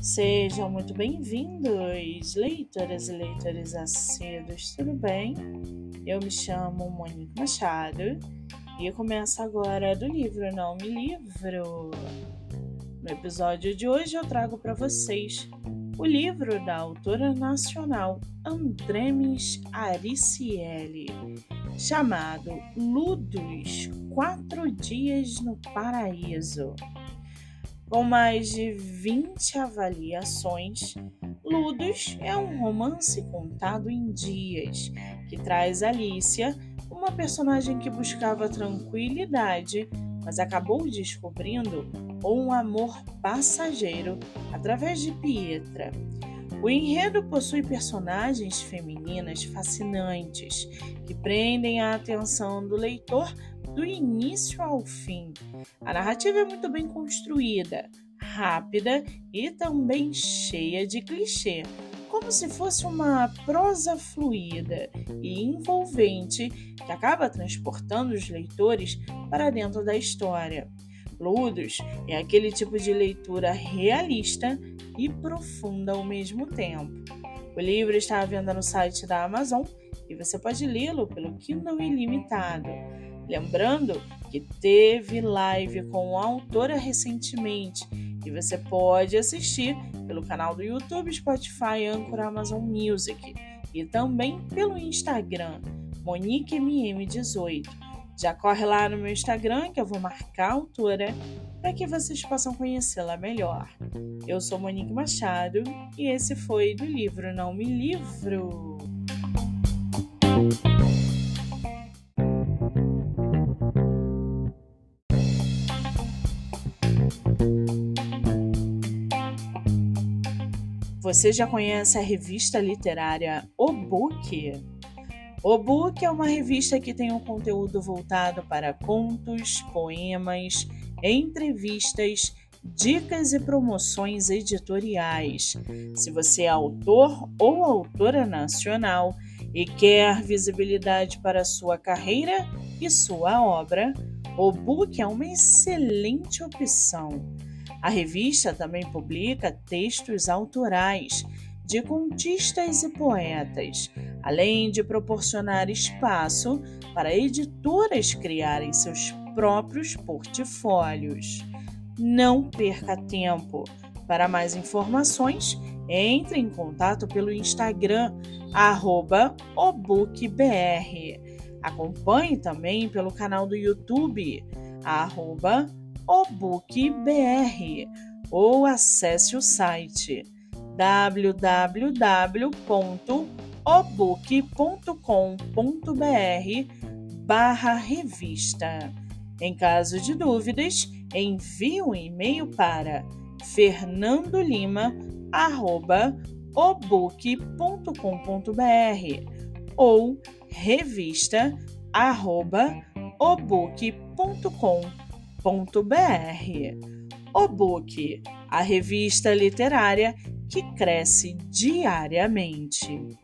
Sejam muito bem-vindos, leitoras e leitores assíduos, tudo bem? Eu me chamo Monique Machado e começo agora do livro Não Me Livro. No episódio de hoje eu trago para vocês o livro da autora nacional Andremes Aricieli, chamado Ludos Quatro Dias no Paraíso. Com mais de 20 avaliações, Ludos é um romance contado em dias que traz Alicia, uma personagem que buscava tranquilidade, mas acabou descobrindo um amor passageiro através de Pietra. O enredo possui personagens femininas fascinantes que prendem a atenção do leitor do início ao fim. A narrativa é muito bem construída, rápida e também cheia de clichê, como se fosse uma prosa fluida e envolvente que acaba transportando os leitores para dentro da história. Ludos é aquele tipo de leitura realista e profunda ao mesmo tempo. O livro está à venda no site da Amazon e você pode lê-lo pelo Kindle Ilimitado. Lembrando que teve live com a autora recentemente e você pode assistir pelo canal do YouTube, Spotify, Anchor, Amazon Music e também pelo Instagram, MoniqueMM18. Já corre lá no meu Instagram que eu vou marcar a autora para que vocês possam conhecê-la melhor. Eu sou Monique Machado e esse foi do livro Não Me Livro. Você já conhece a revista literária O Book? O Book é uma revista que tem um conteúdo voltado para contos, poemas, entrevistas, dicas e promoções editoriais. Se você é autor ou autora nacional e quer visibilidade para sua carreira e sua obra, o Book é uma excelente opção. A revista também publica textos autorais de contistas e poetas, além de proporcionar espaço para editoras criarem seus próprios portfólios. Não perca tempo. Para mais informações, entre em contato pelo Instagram obookbr. Acompanhe também pelo canal do YouTube obookbr ou acesse o site www.obook.com.br barra revista. Em caso de dúvidas, envie um e-mail para fernandolima@obook.com.br ou revista@obook.com.br. O Book, a revista literária que cresce diariamente.